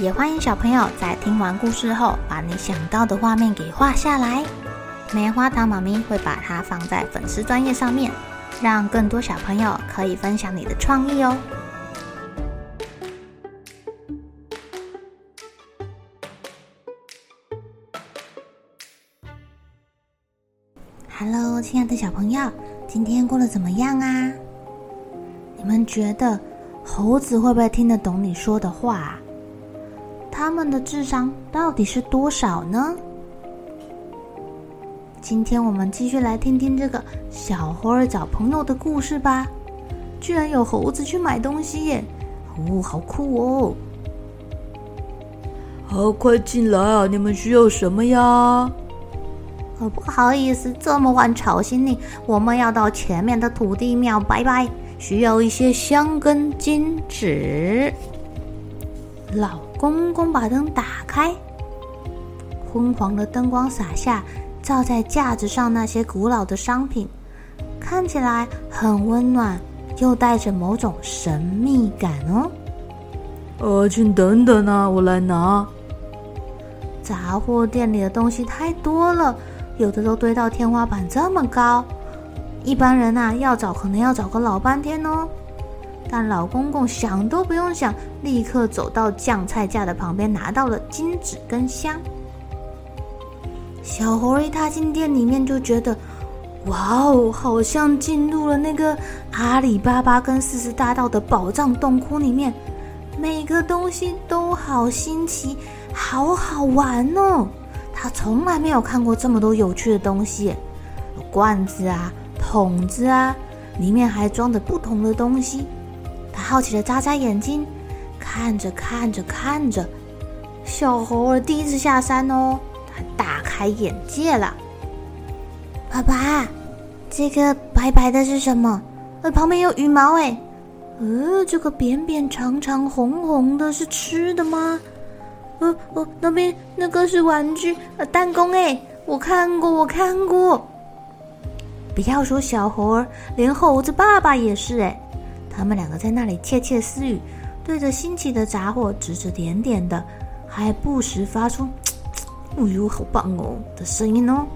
也欢迎小朋友在听完故事后，把你想到的画面给画下来。棉花糖妈咪会把它放在粉丝专页上面，让更多小朋友可以分享你的创意哦。Hello，亲爱的小朋友，今天过得怎么样啊？你们觉得猴子会不会听得懂你说的话？他们的智商到底是多少呢？今天我们继续来听听这个小猴儿找朋友的故事吧。居然有猴子去买东西耶！哦，好酷哦！好，快进来啊！你们需要什么呀？哦，不好意思，这么晚吵醒你。我们要到前面的土地庙拜拜，需要一些香跟金纸。老公公把灯打开，昏黄的灯光洒下，照在架子上那些古老的商品，看起来很温暖，又带着某种神秘感哦。呃，请等等啊，我来拿。杂货店里的东西太多了，有的都堆到天花板这么高，一般人啊要找可能要找个老半天哦。但老公公想都不用想，立刻走到酱菜架的旁边，拿到了金纸跟香。小猴一踏进店里面，就觉得，哇哦，好像进入了那个阿里巴巴跟四十大盗的宝藏洞窟里面，每个东西都好新奇，好好玩哦。他从来没有看过这么多有趣的东西，罐子啊，桶子啊，里面还装着不同的东西。好奇的眨眨眼睛，看着看着看着，小猴儿第一次下山哦，他大开眼界了。爸爸，这个白白的是什么？呃，旁边有羽毛哎。呃，这个扁扁长长红红的是吃的吗？呃呃，那边那个是玩具，呃，弹弓哎，我看过，我看过。不要说小猴儿，连猴子爸爸也是哎。他们两个在那里窃窃私语，对着新奇的杂货指指点点的，还不时发出“啧啧，哎呦，好棒哦”的声音哦。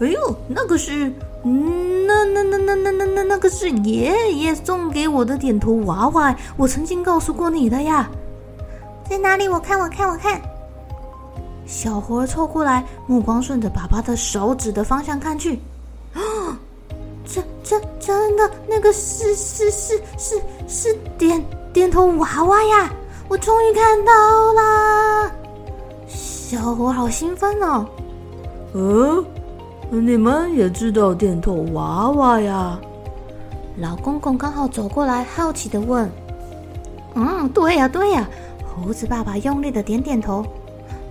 哎呦，那个是……嗯，那那那那那那那那个是爷爷送给我的点头娃娃，我曾经告诉过你的呀。在哪里？我看，我看，我看。小猴凑过来，目光顺着爸爸的手指的方向看去。这真真的那个是是是是是点点头娃娃呀！我终于看到了，小猴好兴奋哦。嗯，你们也知道点头娃娃呀？老公公刚好走过来，好奇的问：“嗯，对呀对呀。”猴子爸爸用力的点点头。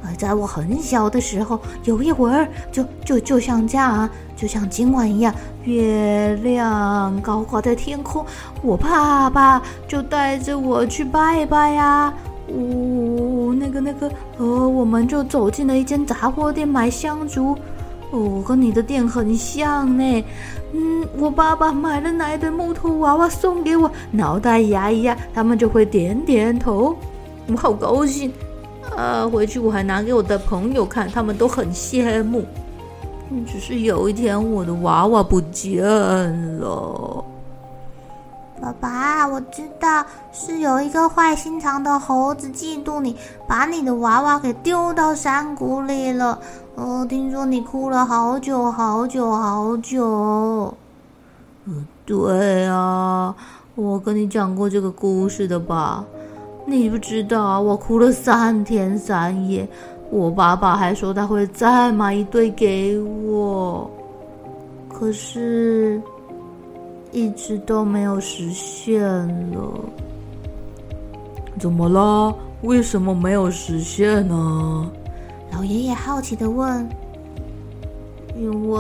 而在我很小的时候，有一会儿就就就像这样啊，就像今晚一样，月亮高挂在天空，我爸爸就带着我去拜拜呀。哦，那个那个，呃，我们就走进了一间杂货店买香烛。哦，和你的店很像呢。嗯，我爸爸买了奶的木头娃娃送给我，脑袋压一压，他们就会点点头。我好高兴。啊！回去我还拿给我的朋友看，他们都很羡慕。只是有一天我的娃娃不见了。爸爸，我知道是有一个坏心肠的猴子嫉妒你，把你的娃娃给丢到山谷里了。哦，听说你哭了好久好久好久。嗯，对啊，我跟你讲过这个故事的吧？你不知道，我哭了三天三夜。我爸爸还说他会再买一对给我，可是，一直都没有实现了。怎么了？为什么没有实现呢？老爷爷好奇地问。因为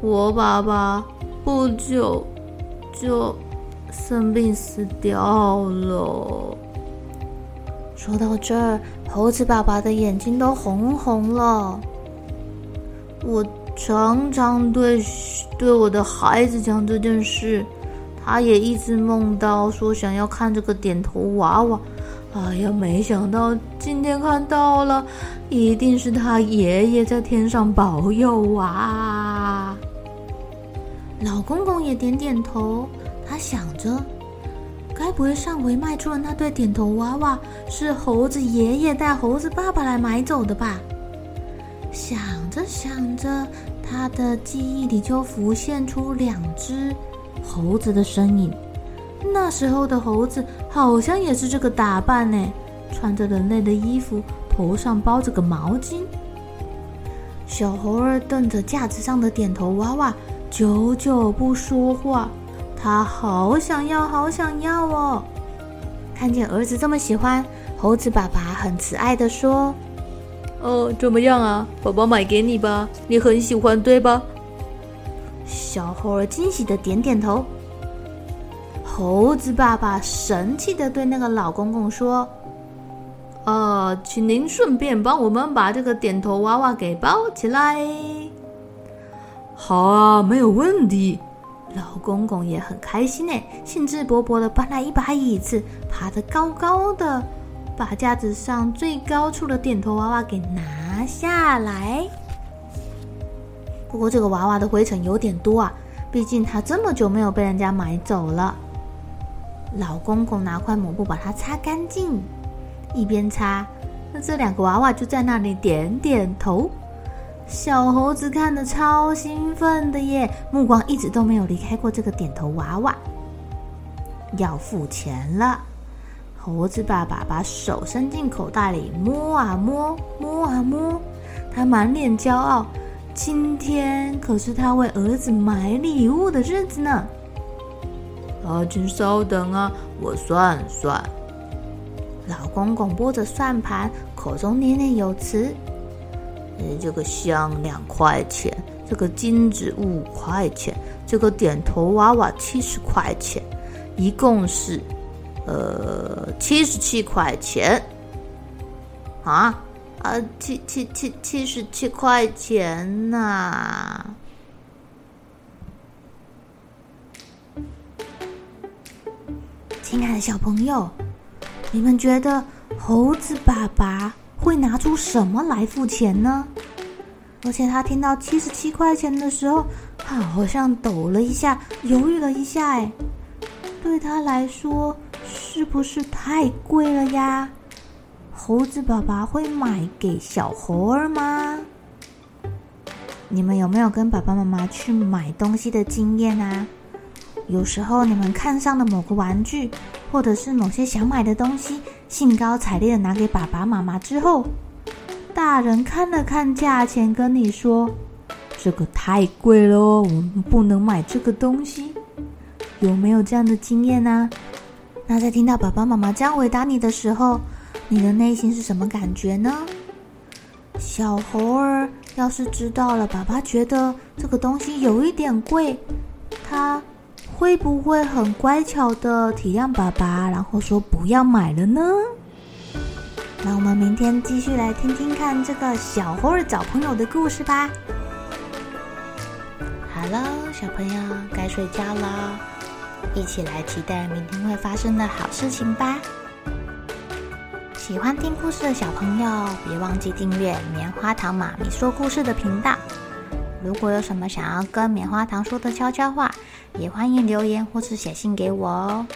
我爸爸不久就生病死掉了。说到这儿，猴子爸爸的眼睛都红红了。我常常对对我的孩子讲这件事，他也一直梦到说想要看这个点头娃娃。哎呀，没想到今天看到了，一定是他爷爷在天上保佑啊！老公公也点点头，他想着，该不会上回卖出的那对点头娃娃是猴子爷爷带猴子爸爸来买走的吧？想着想着，他的记忆里就浮现出两只猴子的身影。那时候的猴子好像也是这个打扮呢，穿着人类的衣服，头上包着个毛巾。小猴儿瞪着架子上的点头娃娃，久久不说话。他好想要，好想要哦！看见儿子这么喜欢，猴子爸爸很慈爱的说：“哦，怎么样啊？宝宝买给你吧，你很喜欢，对吧？”小猴儿惊喜的点点头。猴子爸爸神气的对那个老公公说：“呃，请您顺便帮我们把这个点头娃娃给包起来。”“好啊，没有问题。”老公公也很开心呢，兴致勃勃的搬来一把椅子，爬得高高的，把架子上最高处的点头娃娃给拿下来。不过这个娃娃的灰尘有点多啊，毕竟它这么久没有被人家买走了。老公公拿块抹布把它擦干净，一边擦，那这两个娃娃就在那里点点头。小猴子看得超兴奋的耶，目光一直都没有离开过这个点头娃娃。要付钱了，猴子爸爸把手伸进口袋里摸啊摸，摸啊摸，他满脸骄傲，今天可是他为儿子买礼物的日子呢。啊，请稍等啊，我算算。老公公拨着算盘，口中念念有词：“呃，这个香两块钱，这个金子五块钱，这个点头娃娃七十块钱，一共是呃七十七块钱。”啊啊，七七七七十七块钱呐、亲爱的小朋友，你们觉得猴子爸爸会拿出什么来付钱呢？而且他听到七十七块钱的时候，好像抖了一下，犹豫了一下。哎，对他来说，是不是太贵了呀？猴子爸爸会买给小猴儿吗？你们有没有跟爸爸妈妈去买东西的经验啊？有时候你们看上的某个玩具，或者是某些想买的东西，兴高采烈的拿给爸爸妈妈之后，大人看了看价钱，跟你说：“这个太贵了，我们不能买这个东西。”有没有这样的经验呢？那在听到爸爸妈妈这样回答你的时候，你的内心是什么感觉呢？小猴儿要是知道了，爸爸觉得这个东西有一点贵，他。会不会很乖巧的体谅爸爸，然后说不要买了呢？那我们明天继续来听听看这个小猴儿找朋友的故事吧。好了，小朋友该睡觉了，一起来期待明天会发生的好事情吧。喜欢听故事的小朋友，别忘记订阅棉花糖妈咪说故事的频道。如果有什么想要跟棉花糖说的悄悄话，也欢迎留言或是写信给我哦。